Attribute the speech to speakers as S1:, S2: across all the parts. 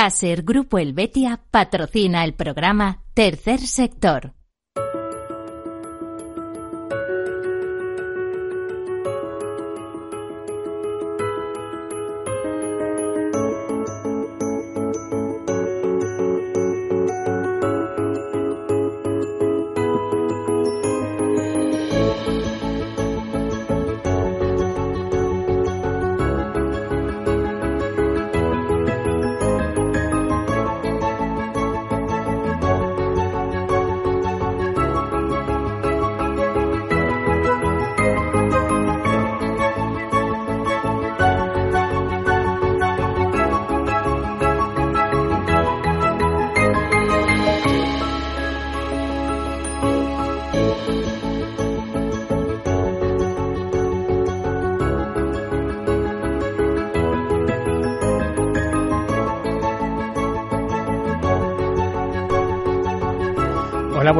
S1: Caser Grupo Helvetia patrocina el programa Tercer Sector.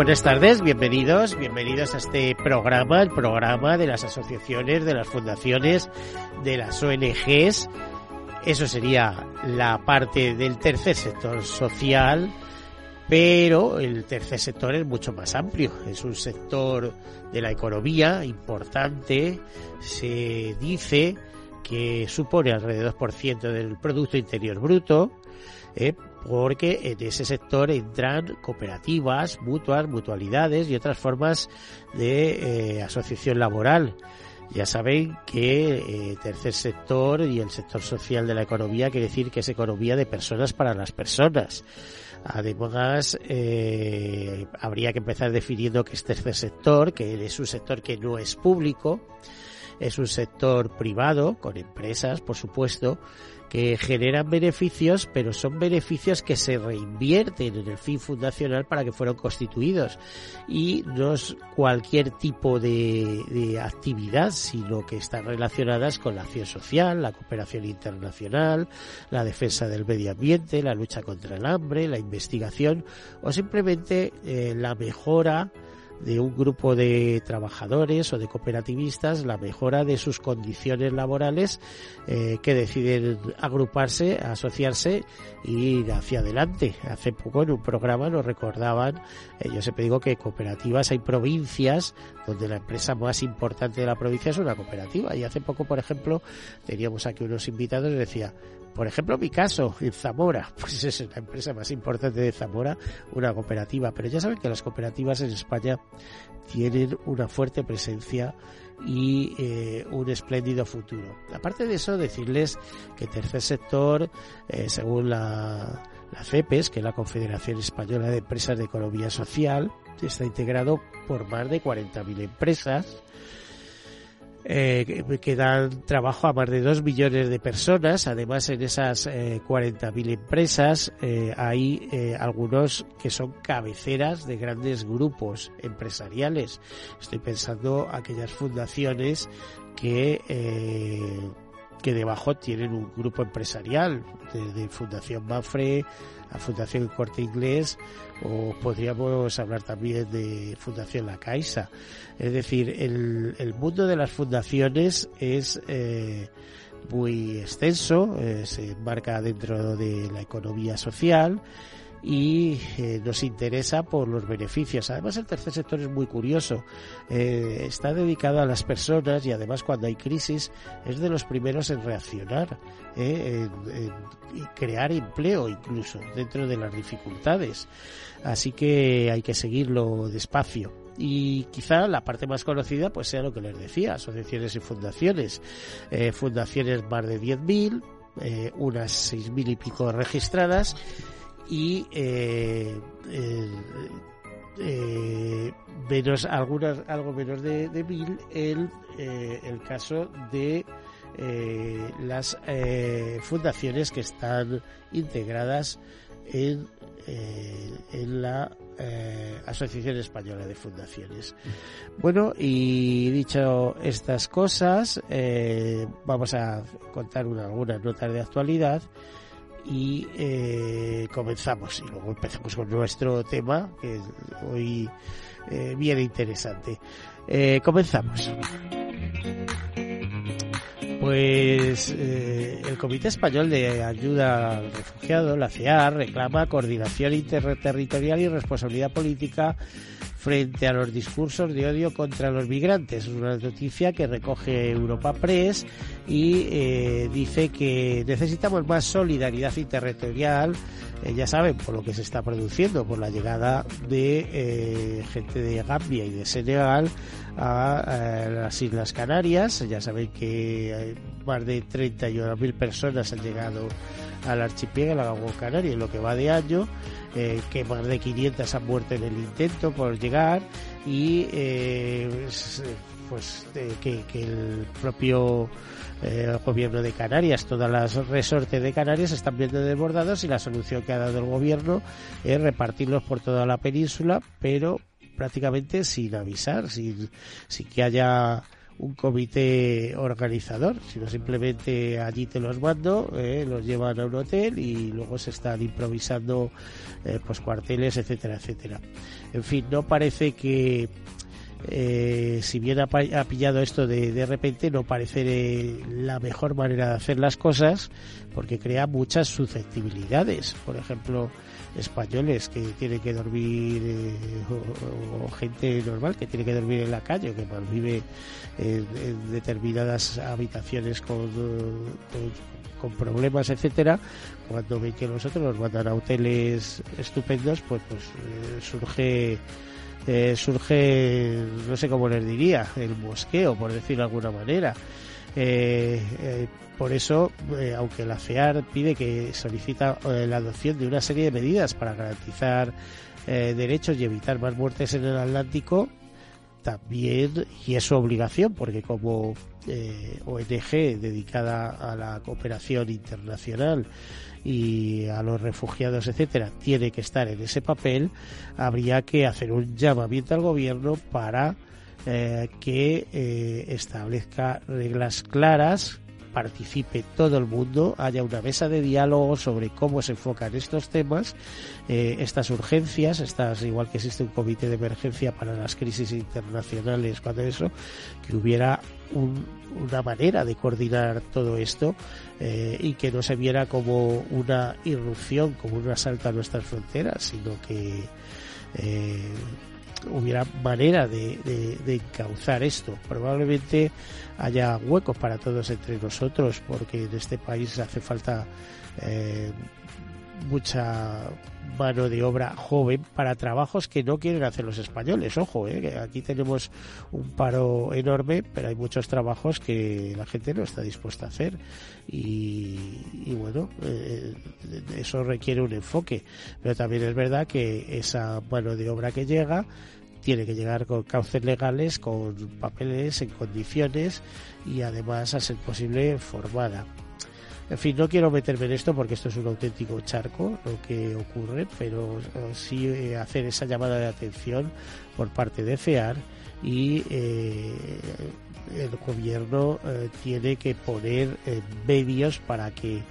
S2: Buenas tardes, bienvenidos, bienvenidos a este programa, el programa de las asociaciones, de las fundaciones, de las ONGs. Eso sería la parte del tercer sector social, pero el tercer sector es mucho más amplio. Es un sector de la economía importante. Se dice que supone alrededor por ciento del Producto Interior Bruto. ¿eh? Porque en ese sector entran cooperativas, mutuas, mutualidades y otras formas de eh, asociación laboral. Ya saben que eh, tercer sector y el sector social de la economía quiere decir que es economía de personas para las personas. Además, eh, habría que empezar definiendo que es tercer sector, que es un sector que no es público, es un sector privado, con empresas, por supuesto, que generan beneficios, pero son beneficios que se reinvierten en el fin fundacional para que fueron constituidos. Y no es cualquier tipo de, actividad, sino que están relacionadas con la acción social, la cooperación internacional, la defensa del medio ambiente, la lucha contra el hambre, la investigación o simplemente eh, la mejora de un grupo de trabajadores o de cooperativistas la mejora de sus condiciones laborales eh, que deciden agruparse, asociarse e ir hacia adelante. Hace poco en un programa nos recordaban, eh, yo siempre digo que cooperativas hay provincias donde la empresa más importante de la provincia es una cooperativa y hace poco, por ejemplo, teníamos aquí unos invitados y decía, por ejemplo, mi caso, en Zamora, pues es la empresa más importante de Zamora, una cooperativa. Pero ya saben que las cooperativas en España tienen una fuerte presencia y eh, un espléndido futuro. Aparte de eso, decirles que tercer sector, eh, según la, la CEPES, que es la Confederación Española de Empresas de Economía Social, está integrado por más de 40.000 empresas eh, que dan trabajo a más de dos millones de personas. Además, en esas eh, 40.000 empresas eh, hay eh, algunos que son cabeceras de grandes grupos empresariales. Estoy pensando aquellas fundaciones que eh, que debajo tienen un grupo empresarial, desde Fundación Mafre a Fundación Corte Inglés, o podríamos hablar también de Fundación La Caixa. Es decir, el, el mundo de las fundaciones es eh, muy extenso, eh, se enmarca dentro de la economía social, y eh, nos interesa por los beneficios. Además, el tercer sector es muy curioso. Eh, está dedicado a las personas y además cuando hay crisis es de los primeros en reaccionar, eh, en, crear empleo incluso dentro de las dificultades. Así que hay que seguirlo despacio y quizá la parte más conocida pues sea lo que les decía, asociaciones y fundaciones. fundaciones más de 10.000, eh, unas 6.000 y pico registradas y eh, eh, menos algunas algo menos de, mil el, eh, el caso de eh, las eh, fundaciones que están integradas en, eh, en la eh, Asociación Española de Fundaciones. Bueno, y dicho estas cosas, eh, vamos a contar una, algunas notas de actualidad y eh, comenzamos. Y luego empezamos con nuestro tema que hoy eh, viene interesante. Eh, comenzamos. Pues eh, el Comité Español de Ayuda al Refugiado, la CEAR, reclama coordinación interterritorial y responsabilidad política frente a los discursos de odio contra los migrantes. Es una noticia que recoge Europa Press y eh, dice que necesitamos más solidaridad interterritorial, eh, ya saben, por lo que se está produciendo, por la llegada de eh, gente de Gambia y de Senegal a, las Islas Canarias. Ya saben que más de 31.000 personas han llegado al archipiélago canario en lo que va de año eh, que más de 500 han muerto en el intento por llegar y eh, pues, pues que, el propio eh, gobierno de Canarias, todas las resortes de Canarias están viendo desbordados y la solución que ha dado el gobierno es repartirlos por toda la península, pero prácticamente sin avisar, sin, que haya un comité organizador, sino simplemente allí te los mando, eh, los llevan a un hotel y luego se están improvisando eh, pues cuarteles, etcétera, etcétera. En fin, no parece que eh, si bien ha, pillado esto de, de repente, no parece la mejor manera de hacer las cosas porque crea muchas susceptibilidades. Por ejemplo, españoles que tienen que dormir eh, o, gente normal que tiene que dormir en la calle que vive en, determinadas habitaciones con, con, problemas etcétera cuando ven que nosotros nos mandan a hoteles estupendos pues pues eh, surge eh, surge no sé cómo les diría el mosqueo por decirlo de alguna manera. Eh, eh, por eso, eh, aunque la FEAR pide que solicita la adopción de una serie de medidas para garantizar derechos y evitar más muertes en el Atlántico, también, y es su obligación, porque como ONG dedicada a la cooperación internacional y a los refugiados, etcétera, tiene que estar en ese papel, habría que hacer un llamamiento al gobierno para eh, que eh, establezca reglas claras, participe todo el mundo, haya una mesa de diálogo sobre cómo se enfocan estos temas, eh, estas urgencias, estas igual que existe un comité de emergencia para las crisis internacionales, cuando eso, que hubiera una manera de coordinar todo esto y que no se viera como una irrupción, como un asalto a nuestras fronteras, sino que hubiera manera de, de, encauzar esto. Probablemente haya huecos para todos entre nosotros, porque en este país hace falta eh, mucha mano de obra joven para trabajos que no quieren hacer los españoles. Ojo, eh, aquí tenemos un paro enorme, pero hay muchos trabajos que la gente no está dispuesta a hacer. Y, bueno, eh, eso requiere un enfoque. Pero también es verdad que esa mano de obra que llega tiene que llegar con cauces legales, con papeles en condiciones y además a ser posible formada. En fin, no quiero meterme en esto porque esto es un auténtico charco lo que ocurre, pero eh, sí eh, hacer esa llamada de atención por parte de FEAR y eh, el gobierno tiene que poner medios para que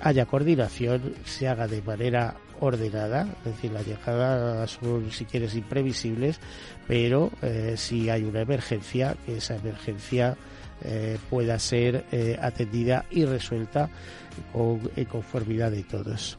S2: haya coordinación, se haga de manera ordenada, es decir, las llegadas son, si quieres, imprevisibles, pero si hay una emergencia, que esa emergencia eh, pueda ser eh, atendida y resuelta con, conformidad de todos.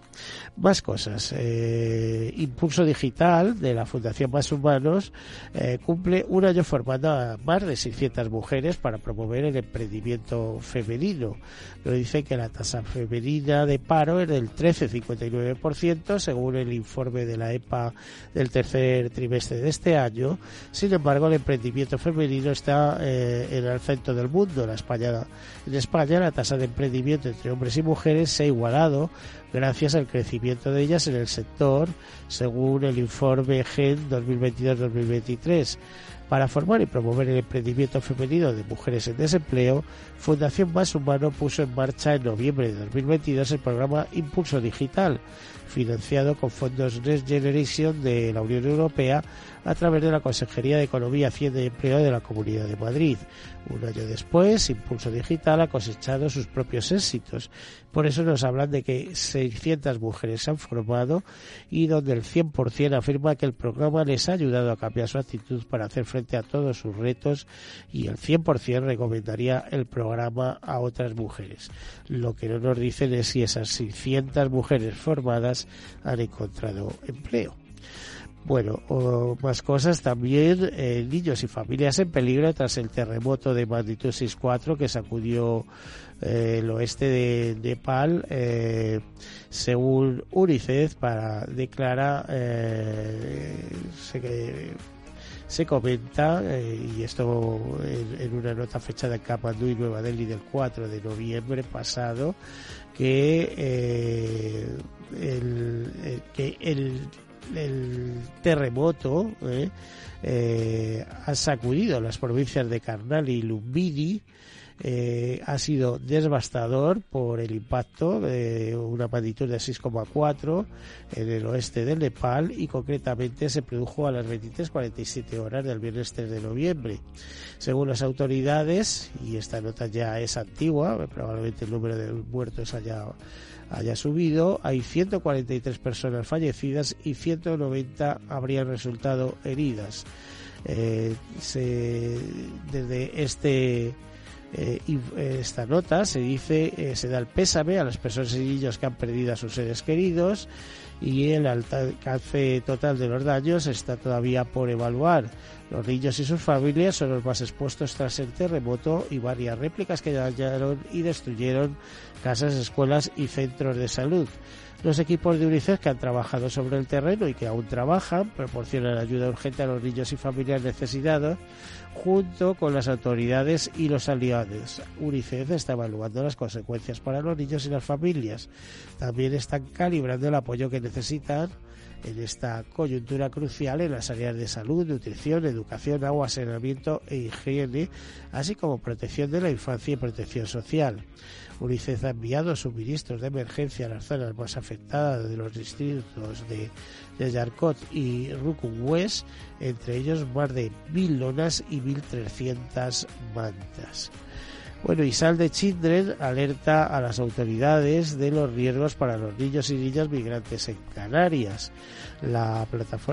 S2: Más cosas. Eh, Impulso Digital de la Fundación Más Humanos eh, cumple un año formando a más de 600 mujeres para promover el emprendimiento femenino. Lo dice que la tasa femenina de paro es del 13,59% según el informe de la EPA del tercer trimestre de este año. Sin embargo, el emprendimiento femenino está eh, en el centro del mundo. En España, en España la tasa de emprendimiento entre hombres y mujeres se ha igualado gracias al crecimiento de ellas en el sector, según el informe GEN 2022-2023. Para formar y promover el emprendimiento femenino de mujeres en desempleo, Fundación Más Humano puso en marcha en noviembre de 2022 el programa Impulso Digital, financiado con fondos Next Generation de la Unión Europea a través de la Consejería de Economía, Hacienda y Empleo de la Comunidad de Madrid. Un año después, Impulso Digital ha cosechado sus propios éxitos. Por eso nos hablan de que 600 mujeres se han formado y donde el 100% afirma que el programa les ha ayudado a cambiar su actitud para hacer frente frente a todos sus retos y el 100% recomendaría el programa a otras mujeres. Lo que no nos dicen es si esas 600 mujeres formadas han encontrado empleo. Bueno, más cosas también, eh, niños y familias en peligro tras el terremoto de magnitud 6.4 que sacudió eh, el oeste de Nepal, eh, según UNICEF, para declarar, se, se comenta, y esto en, una nota fechada en Kathmandu y Nueva Delhi del 4 de noviembre pasado, que, el, que el el terremoto eh, eh, ha sacudido las provincias de Karnal y Lumbini. Eh, ha sido devastador por el impacto de una magnitud de 6,4 en el oeste del Nepal y concretamente se produjo a las 23.47 horas del viernes 3 de noviembre. Según las autoridades, y esta nota ya es antigua, probablemente el número de muertos haya subido, hay 143 personas fallecidas y 190 habrían resultado heridas. Eh, desde este eh, esta nota se dice eh, se da el pésame a las personas y niños que han perdido a sus seres queridos y el alcance total de los daños está todavía por evaluar. Los niños y sus familias son los más expuestos tras el terremoto y varias réplicas que dañaron y destruyeron casas, escuelas y centros de salud. Los equipos de UNICEF que han trabajado sobre el terreno y que aún trabajan proporcionan ayuda urgente a los niños y familias necesitados junto con las autoridades y los aliados. UNICEF está evaluando las consecuencias para los niños y las familias. También están calibrando el apoyo que necesitan en esta coyuntura crucial en las áreas de salud, nutrición, educación, agua, saneamiento e higiene, así como protección de la infancia y protección social. UNICEF ha enviado suministros de emergencia a las zonas más afectadas de los distritos de, de y Rukun West, entre ellos más de mil lonas y 1.300 mantas. Bueno, y Sal de Children alerta a las autoridades de los riesgos para los niños y niñas migrantes en Canarias. La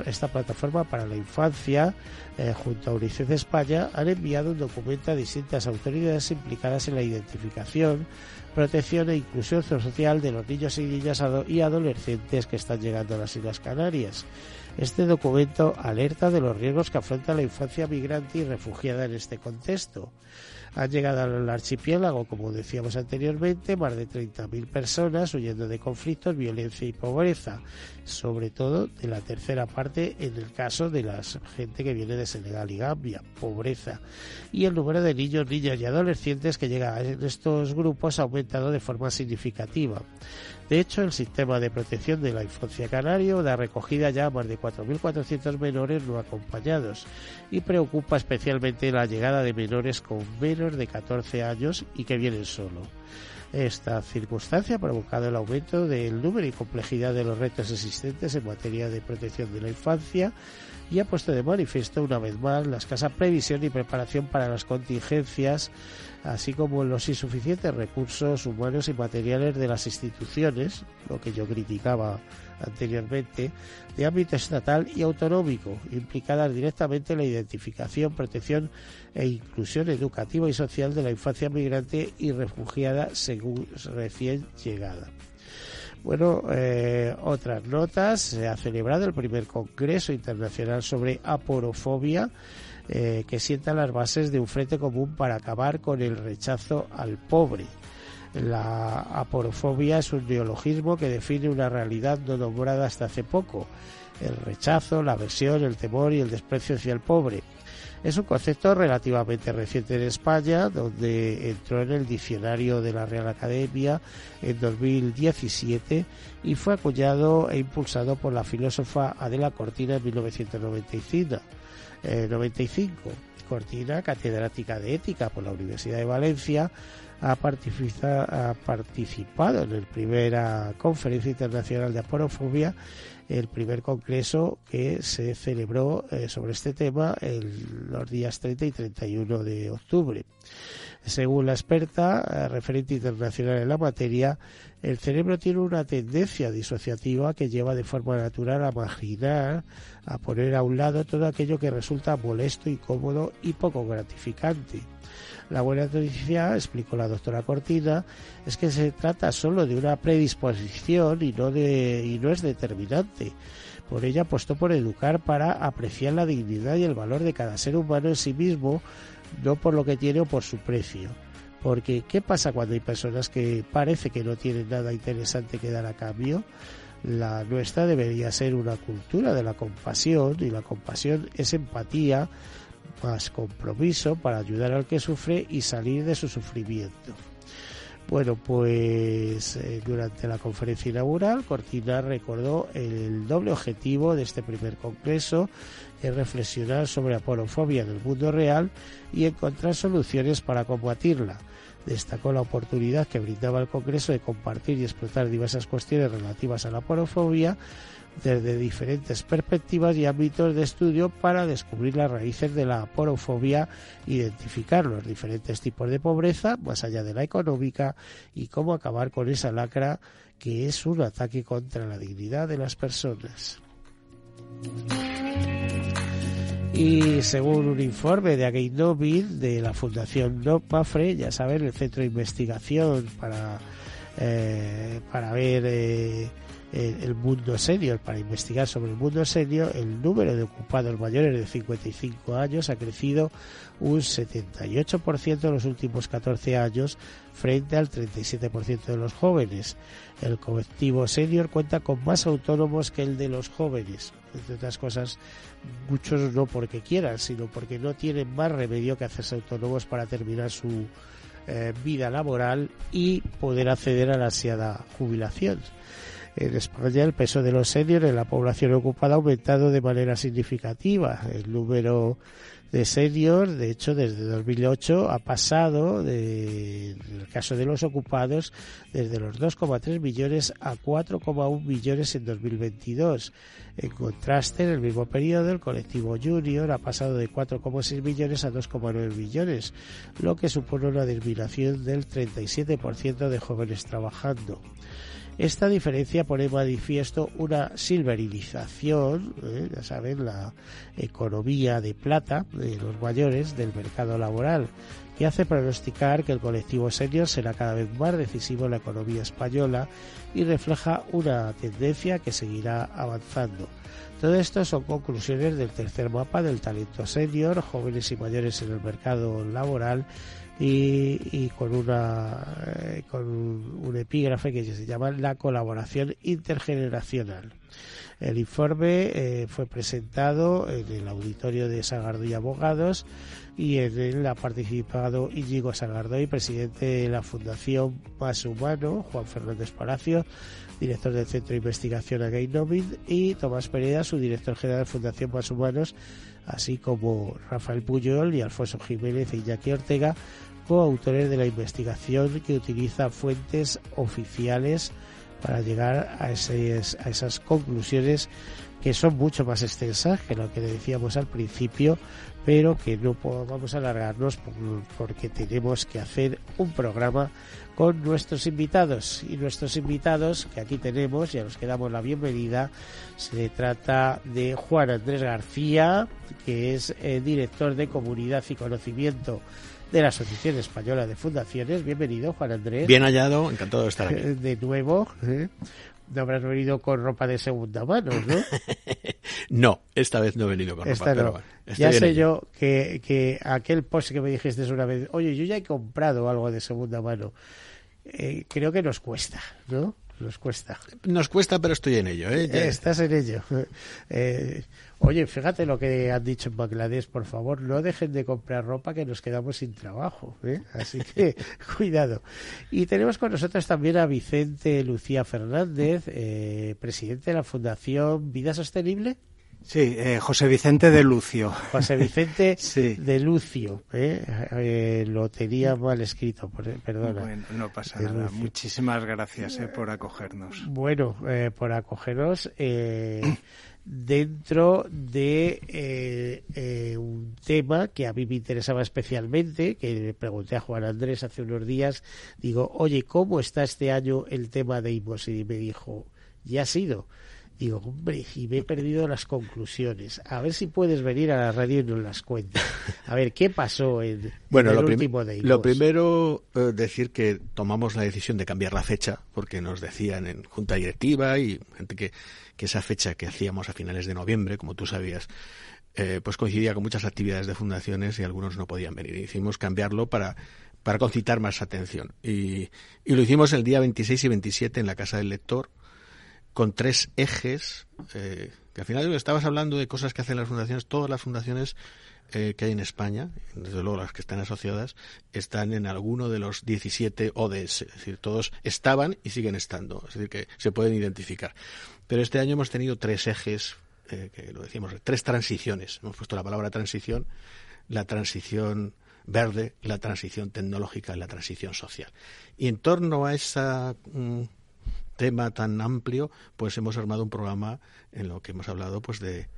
S2: esta plataforma para la infancia, eh, junto a UNICEF España, han enviado un documento a distintas autoridades implicadas en la identificación, protección e inclusión social de los niños y niñas y adolescentes que están llegando a las Islas Canarias. Este documento alerta de los riesgos que afronta la infancia migrante y refugiada en este contexto. Han llegado al archipiélago, como decíamos anteriormente, más de 30.000 personas huyendo de conflictos, violencia y pobreza, sobre todo de la tercera parte en el caso de la gente que viene de Senegal y Gambia, pobreza. Y el número de niños, niñas y adolescentes que llegan a estos grupos ha aumentado de forma significativa. De hecho, el sistema de protección de la infancia canario da recogida ya a más de 4.400 menores no acompañados y preocupa especialmente la llegada de menores con menos de 14 años y que vienen solo. Esta circunstancia ha provocado el aumento del número y complejidad de los retos existentes en materia de protección de la infancia y ha puesto de manifiesto una vez más la escasa previsión y preparación para las contingencias así como los insuficientes recursos humanos y materiales de las instituciones, lo que yo criticaba anteriormente, de ámbito estatal y autonómico, implicadas directamente en la identificación, protección e inclusión educativa y social de la infancia migrante y refugiada según recién llegada. Bueno, eh, otras notas. Se ha celebrado el primer Congreso Internacional sobre Aporofobia eh, que sienta las bases de un frente común para acabar con el rechazo al pobre. La aporofobia es un neologismo que define una realidad no nombrada hasta hace poco, el rechazo, la aversión, el temor y el desprecio hacia el pobre. Es un concepto relativamente reciente en España, donde entró en el diccionario de la Real Academia en 2017 y fue acuñado e impulsado por la filósofa Adela Cortina en 1995. 95. Eh, Cortina, catedrática de ética por la Universidad de Valencia, ha, ha participado en la primera conferencia internacional de aporofobia el primer congreso que se celebró eh, sobre este tema en los días 30 y 31 de octubre. Según la experta, eh, referente internacional en la materia, el cerebro tiene una tendencia disociativa que lleva de forma natural a marginar, a poner a un lado todo aquello que resulta molesto, incómodo y poco gratificante. La buena noticia, explicó la doctora Cortina, es que se trata solo de una predisposición y no, de, y no es determinante. Por ella apostó por educar para apreciar la dignidad y el valor de cada ser humano en sí mismo, no por lo que tiene o por su precio. Porque, ¿qué pasa cuando hay personas que parece que no tienen nada interesante que dar a cambio? La nuestra debería ser una cultura de la compasión y la compasión es empatía más compromiso para ayudar al que sufre y salir de su sufrimiento. Bueno, pues eh, durante la conferencia inaugural, Cortina recordó el doble objetivo de este primer congreso, es reflexionar sobre la porofobia en el mundo real y encontrar soluciones para combatirla. Destacó la oportunidad que brindaba el Congreso de compartir y explotar diversas cuestiones relativas a la porofobia desde diferentes perspectivas y ámbitos de estudio para descubrir las raíces de la porofobia, identificar los diferentes tipos de pobreza, más allá de la económica, y cómo acabar con esa lacra que es un ataque contra la dignidad de las personas. Y según un informe de Again de la Fundación No Mafre, ya saben, el centro de investigación para, eh, para ver eh, el mundo senior, para investigar sobre el mundo senior, el número de ocupados mayores de 55 años ha crecido un 78% en los últimos 14 años frente al 37% de los jóvenes. El colectivo senior cuenta con más autónomos que el de los jóvenes. Entre otras cosas, muchos no porque quieran, sino porque no tienen más remedio que hacerse autónomos para terminar su eh, vida laboral y poder acceder a la ansiada jubilación. En España el peso de los seniors en la población ocupada ha aumentado de manera significativa. El número de seniors, de hecho, desde 2008 ha pasado, de, en el caso de los ocupados, desde los 2,3 millones a 4,1 millones en 2022. En contraste, en el mismo periodo, el colectivo junior ha pasado de 4,6 millones a 2,9 millones, lo que supone una disminución del 37% de jóvenes trabajando. Esta diferencia pone manifiesto una silverización, ¿eh? ya saben, la economía de plata de los mayores del mercado laboral, que hace pronosticar que el colectivo senior será cada vez más decisivo en la economía española y refleja una tendencia que seguirá avanzando. Todo esto son conclusiones del tercer mapa del talento senior, jóvenes y mayores en el mercado laboral, y, con una eh, con un, epígrafe que se llama la colaboración intergeneracional. El informe eh, fue presentado en el auditorio de Sagardoy Abogados y en él ha participado Íñigo Sagardoy, presidente de la Fundación Más Humano, Juan Fernández Palacio, director del Centro de Investigación Again y Tomás Pereda, su director general de Fundación Más Humanos, así como Rafael Puyol y Alfonso Jiménez y Iñaki Ortega, coautores de la investigación que utiliza fuentes oficiales para llegar a, esas conclusiones que son mucho más extensas que lo que decíamos al principio, pero que no vamos a alargarnos porque tenemos que hacer un programa con nuestros invitados. Y nuestros invitados, que aquí tenemos, ya nos quedamos la bienvenida, se trata de Juan Andrés García, que es el director de Comunidad y Conocimiento de la Asociación Española de Fundaciones. Bienvenido, Juan Andrés.
S3: Bien hallado, encantado de estar aquí.
S2: De nuevo. ¿eh? No habrás venido con ropa de segunda mano, ¿no?
S3: no, esta vez no he venido con ropa, pero
S2: Ya sé yo que, que aquel post que me dijiste una vez, oye, yo ya he comprado algo de segunda mano. Eh, creo que nos cuesta, ¿no? Nos cuesta.
S3: Nos cuesta, pero estoy en ello. ¿eh?
S2: Estás en ello. Eh, oye, fíjate lo que han dicho en Bangladesh, por favor, no dejen de comprar ropa que nos quedamos sin trabajo. ¿eh? Así que cuidado. Y tenemos con nosotros también a Vicente Lucía Fernández, eh, presidente de la Fundación Vida Sostenible.
S4: Sí, eh, José Vicente de Lucio.
S2: José Vicente de Lucio. ¿eh? Eh, lo tenía mal escrito, perdona.
S4: Bueno, no pasa nada. Muchísimas gracias por acogernos.
S2: Bueno, por acogernos dentro de un tema que a mí me interesaba especialmente, que le pregunté a Juan Andrés hace unos días, digo, oye, ¿cómo está este año el tema de IMOS? Y me dijo, ya ha sido Digo, hombre, y me he perdido las conclusiones. A ver si puedes venir a la radio y nos las cuentas. A ver, ¿qué pasó en,
S3: bueno,
S2: el
S3: lo
S2: último de
S3: Lo primero, eh, decir que tomamos la decisión de cambiar la fecha, porque nos decían en junta directiva y gente que, que esa fecha que hacíamos a finales de noviembre, como tú sabías, eh, pues coincidía con muchas actividades de fundaciones y algunos no podían venir. Hicimos cambiarlo para para concitar más atención. Y, y lo hicimos el día 26 y 27 en la Casa del Lector, con tres ejes, eh, que al final estabas hablando de cosas que hacen las fundaciones, todas las fundaciones eh, que hay en España, desde luego las que están asociadas, están en alguno de los 17 ODS, es decir, todos estaban y siguen estando, es decir, que se pueden identificar. Pero este año hemos tenido tres ejes, eh, que lo decimos, tres transiciones. Hemos puesto la palabra transición, la transición verde, la transición tecnológica y la transición social. Y en torno a esa mm, tema tan amplio, pues hemos armado un programa en lo que hemos hablado pues de,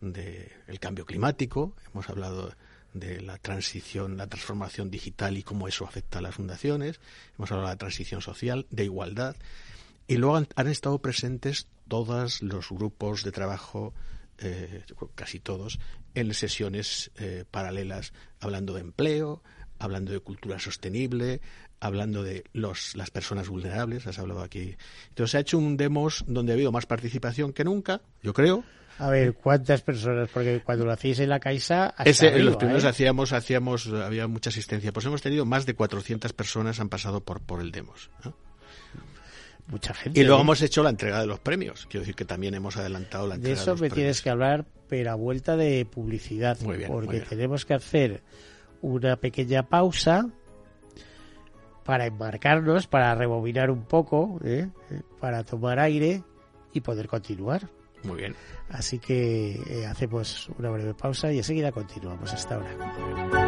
S3: el cambio climático, hemos hablado de la transición, la transformación digital y cómo eso afecta a las fundaciones, hemos hablado de la transición social, de igualdad, y luego han, estado presentes todos los grupos de trabajo, eh, casi todos, en sesiones eh, paralelas, hablando de empleo, hablando de cultura sostenible, hablando de los, las personas vulnerables, has hablado aquí. Entonces se ha hecho un demos donde ha habido más participación que nunca, yo creo.
S2: A ver, ¿cuántas personas? Porque cuando lo hacéis en la Caixa...
S3: Ese, los primeros ¿eh? hacíamos, hacíamos, había mucha asistencia. Pues hemos tenido más de 400 personas han pasado por, por el demos.
S2: Mucha gente.
S3: Y luego ¿eh? hemos hecho la entrega de los premios. Quiero decir que también hemos adelantado la entrega
S2: de, eso me tienes que hablar, pero a vuelta de publicidad.
S3: Muy bien,
S2: porque tenemos que hacer una pequeña pausa para embarcarnos, para rebobinar un poco, ¿eh? para tomar aire y poder continuar.
S3: Muy bien.
S2: Así que eh, hacemos una breve pausa y enseguida continuamos hasta ahora.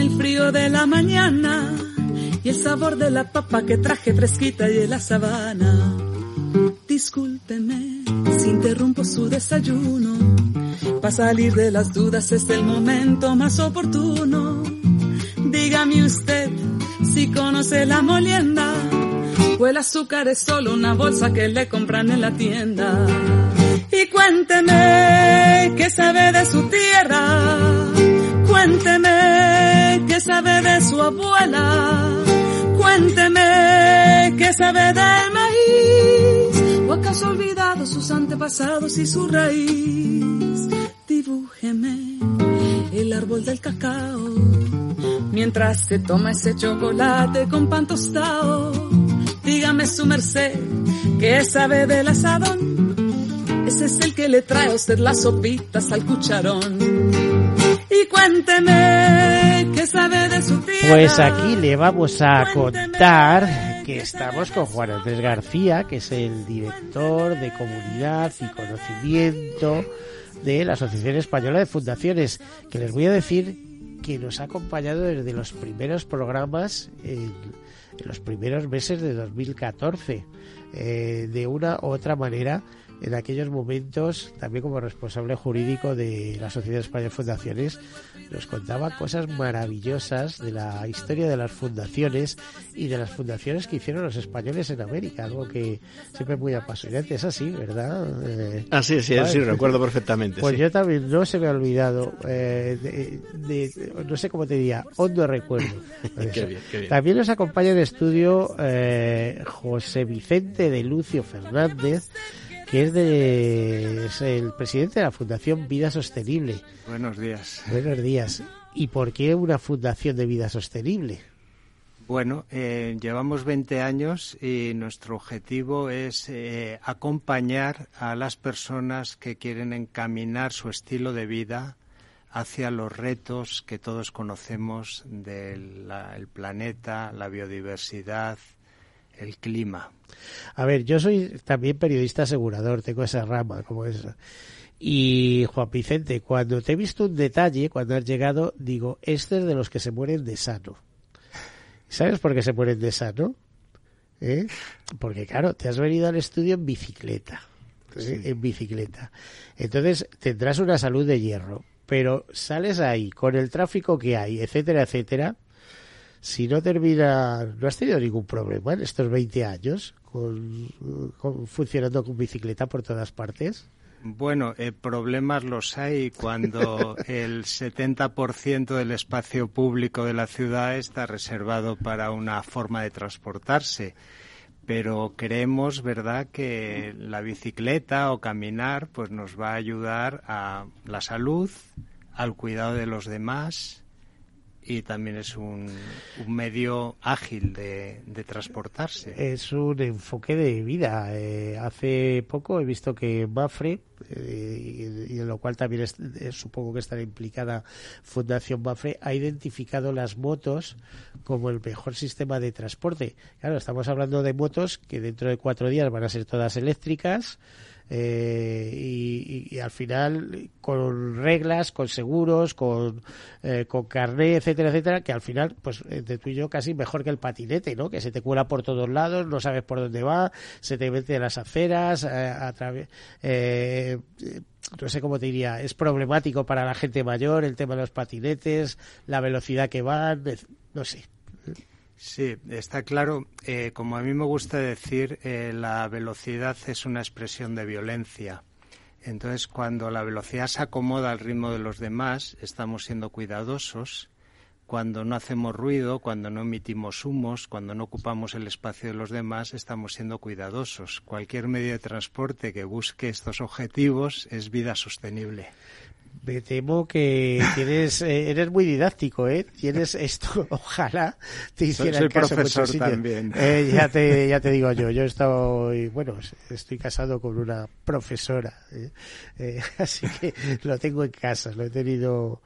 S5: el frío de la mañana? y el sabor de la papa que traje fresquita y de la sabana. Discúlpeme si interrumpo su desayuno. Para salir de las dudas es el momento más oportuno. Dígame usted si conoce la molienda o el azúcar es solo una bolsa que le compran en la tienda. Y cuénteme qué sabe de su tierra. Cuénteme qué sabe de su abuela Cuénteme qué sabe del maíz, o acaso ha olvidado sus antepasados y su raíz. Dibújeme el árbol del cacao, mientras se toma ese chocolate con pan tostado. Dígame su merced, ¿qué sabe del asadón? Ese es el que le trae a usted las sopitas al cucharón y cuénteme qué sabe de su tierra.
S2: Pues aquí le vamos a contar que estamos con Juan Andrés García, que es el director de comunidad y conocimiento de la Asociación Española de Fundaciones, que les voy a decir que nos ha acompañado desde los primeros programas en, los primeros meses de 2014. Eh, de una u otra manera en aquellos momentos, también como responsable jurídico de la Sociedad Española de Fundaciones, nos contaba cosas maravillosas de la historia de las fundaciones y de las fundaciones que hicieron los españoles en América, algo que siempre es muy apasionante. Es así, ¿verdad?
S3: Eh, ah, sí, sí, sí, recuerdo perfectamente.
S2: Pues yo también no se me ha olvidado, eh, de, no sé cómo te diría, hondo recuerdo. También nos acompaña en estudio eh, José Vicente de Lucio Fernández, que es, de, es el presidente de la Fundación Vida Sostenible.
S4: Buenos días.
S2: Buenos días. ¿Y por qué una fundación de vida sostenible?
S4: Bueno, eh, llevamos 20 años y nuestro objetivo es eh, acompañar a las personas que quieren encaminar su estilo de vida hacia los retos que todos conocemos del planeta, la biodiversidad, el clima.
S2: A ver, yo soy también periodista asegurador, tengo esa rama como esa. Y Juan Vicente, cuando te he visto un detalle, cuando has llegado, digo, este es de los que se mueren de sano. ¿Sabes por qué se mueren de sano? ¿Eh? Porque claro, te has venido al estudio en bicicleta. ¿eh? En bicicleta. Entonces tendrás una salud de hierro. Pero sales ahí con el tráfico que hay, etcétera, etcétera si no termina, no has tenido ningún problema en estos 20 años con, funcionando con bicicleta por todas partes.
S4: Bueno, eh, problemas los hay cuando el 70% del espacio público de la ciudad está reservado para una forma de transportarse. Pero creemos, ¿verdad?, que la bicicleta o caminar pues nos va a ayudar a la salud, al cuidado de los demás y también es un, medio ágil de, transportarse.
S2: Es un enfoque de vida. Eh, hace poco he visto que Mafre, eh, y, en lo cual también supongo que estará implicada Fundación Mafre, ha identificado las motos como el mejor sistema de transporte. Claro, estamos hablando de motos que dentro de cuatro días van a ser todas eléctricas eh, y, al final con reglas, con seguros, con, eh, con carné, etcétera, etcétera, que al final, pues de tú y yo casi mejor que el patinete, ¿no? Que se te cuela por todos lados, no sabes por dónde va, se te mete en las aceras, eh, a través... Eh, no sé cómo te diría, es problemático para la gente mayor el tema de los patinetes, la velocidad que van, no sé.
S4: Sí, está claro. Eh, como a mí me gusta decir, eh, la velocidad es una expresión de violencia. Entonces, cuando la velocidad se acomoda al ritmo de los demás, estamos siendo cuidadosos. Cuando no hacemos ruido, cuando no emitimos humos, cuando no ocupamos el espacio de los demás, estamos siendo cuidadosos. Cualquier medio de transporte que busque estos objetivos es vida sostenible.
S2: Me temo que tienes, eh, eres muy didáctico, ¿eh? Tienes esto, ojalá te hiciera
S4: soy, profesor también.
S2: Eh, ya te, ya te digo yo, yo he estado, bueno, estoy casado con una profesora, ¿eh? eh así que lo tengo en casa, lo he tenido,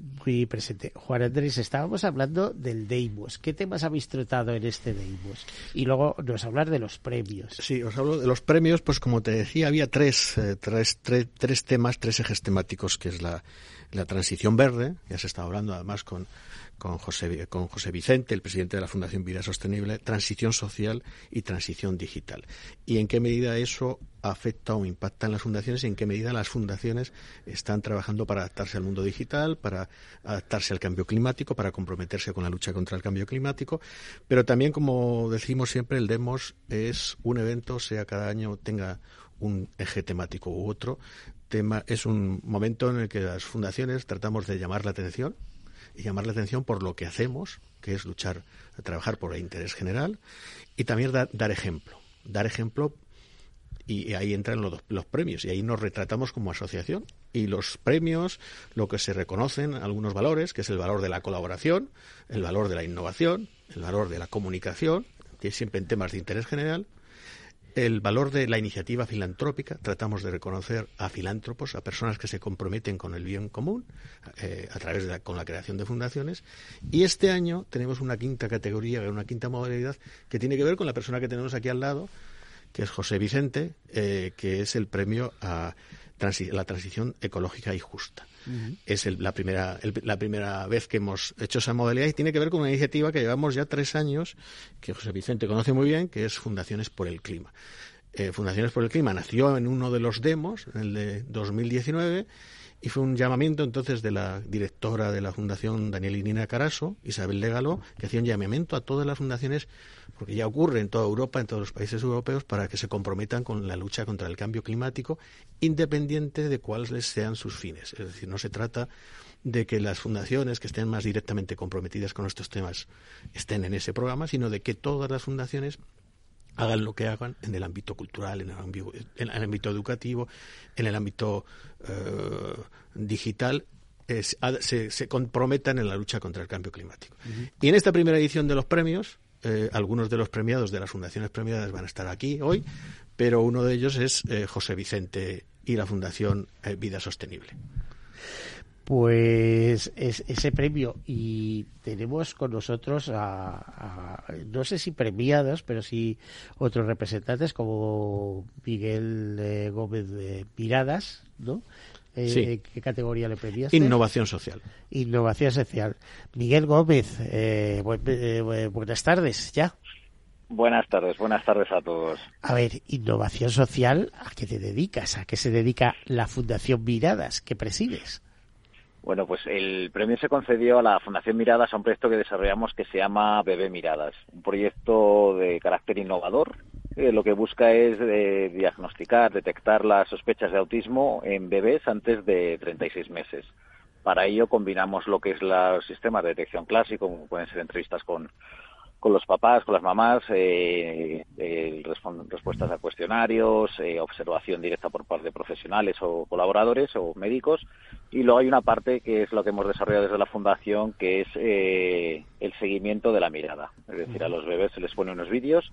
S2: muy presente. Juan Andrés, estábamos hablando del Deimos. ¿Qué temas habéis tratado en este Deimos? Y luego nos hablar de los premios.
S3: Sí, os hablo de los premios, pues como te decía, había tres, eh, tres, tres, temas, tres ejes temáticos, que es la, la transición verde, ya se está hablando además con con José, con José Vicente, el presidente de la Fundación Vida Sostenible, transición social y transición digital. Y en qué medida eso afecta o impacta en las fundaciones y en qué medida las fundaciones están trabajando para adaptarse al mundo digital, para adaptarse al cambio climático, para comprometerse con la lucha contra el cambio climático. Pero también, como decimos siempre, el DEMOS es un evento, sea cada año tenga un eje temático u otro, tema, es un momento en el que las fundaciones tratamos de llamar la atención y llamar la atención por lo que hacemos, que es luchar, trabajar por el interés general, y también dar ejemplo. Dar ejemplo y ahí entran los, los, premios y ahí nos retratamos como asociación y los premios lo que se reconocen algunos valores que es el valor de la colaboración el valor de la innovación el valor de la comunicación que es siempre en temas de interés general el valor de la iniciativa filantrópica. Tratamos de reconocer a filántropos, a personas que se comprometen con el bien común eh, a través de la, con la creación de fundaciones. Y este año tenemos una quinta categoría, una quinta modalidad que tiene que ver con la persona que tenemos aquí al lado, que es José Vicente, eh, que es el premio a la transición ecológica y justa. Es la, primera, la primera vez que hemos hecho esa modalidad y tiene que ver con una iniciativa que llevamos ya tres años, que José Vicente conoce muy bien, que es Fundaciones por el Clima. eh, Fundaciones por el Clima nació en uno de los demos, en el de 2019, y fue un llamamiento entonces de la directora de la Fundación Daniel Nina Caraso, Isabel Legalo, que hacía un llamamiento a todas las fundaciones, porque ya ocurre en toda Europa, en todos los países europeos, para que se comprometan con la lucha contra el cambio climático, independiente de cuáles sean sus fines. Es decir, no se trata de que las fundaciones que estén más directamente comprometidas con estos temas estén en ese programa, sino de que todas las fundaciones hagan lo que hagan en el ámbito cultural, en el ámbito, en el ámbito educativo, en el ámbito eh, digital, se, se, comprometan en la lucha contra el cambio climático. Y en esta primera edición de los premios, eh, algunos de los premiados de las fundaciones premiadas van a estar aquí hoy, pero uno de ellos es eh, José Vicente y la Fundación Vida Sostenible.
S2: Pues es, ese premio y tenemos con nosotros a, no sé si premiados pero sí otros representantes como Miguel eh, Gómez de Miradas no eh, ¿Qué categoría le premiaste?
S3: Innovación social.
S2: Innovación social. Miguel Gómez, eh, buenas tardes, ya.
S6: Buenas tardes, buenas tardes a todos.
S2: A ver, innovación social, ¿a qué te dedicas? ¿A qué se dedica la Fundación Miradas que presides?
S6: Bueno, pues el premio se concedió a la Fundación Miradas a un proyecto que desarrollamos que se llama Bebé Miradas, un proyecto de carácter innovador. Lo que busca es eh, diagnosticar, detectar las sospechas de autismo en bebés antes de 36 meses. Para ello combinamos lo que es los sistemas de detección clásico, como pueden ser entrevistas con con los papás, con las mamás, eh, eh, respuestas a cuestionarios, eh, observación directa por parte de profesionales o colaboradores o médicos. Y luego hay una parte que es lo que hemos desarrollado desde la Fundación, que es el seguimiento de la mirada. Es decir, a los bebés se les pone unos vídeos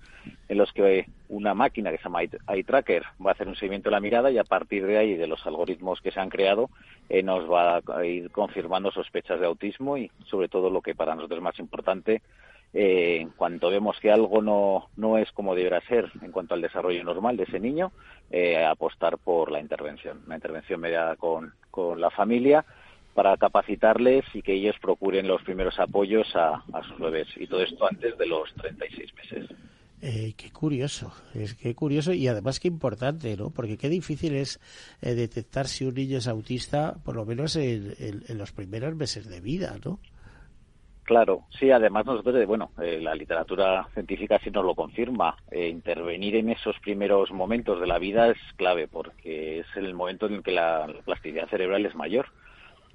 S6: en los que una máquina que se llama Eye Tracker va a hacer un seguimiento de la mirada y a partir de ahí, de los algoritmos que se han creado, nos va a ir confirmando sospechas de autismo y, sobre todo, lo que para nosotros es más importante, eh, en cuanto vemos que algo no, no es como deberá ser en cuanto al desarrollo normal de ese niño, eh, apostar por la intervención, una intervención mediada con, con la familia para capacitarles y que ellos procuren los primeros apoyos a, sus bebés. Y todo esto antes de los 36 meses.
S2: Eh, qué curioso, es que curioso y además qué importante, ¿no? Porque qué difícil es eh, detectar si un niño es autista, por lo menos en, en, los primeros meses de vida, ¿no?
S6: Claro, sí, además nosotros, bueno, eh, la literatura científica sí nos lo confirma. Eh, intervenir en esos primeros momentos de la vida es clave porque es el momento en el que la, plasticidad cerebral es mayor.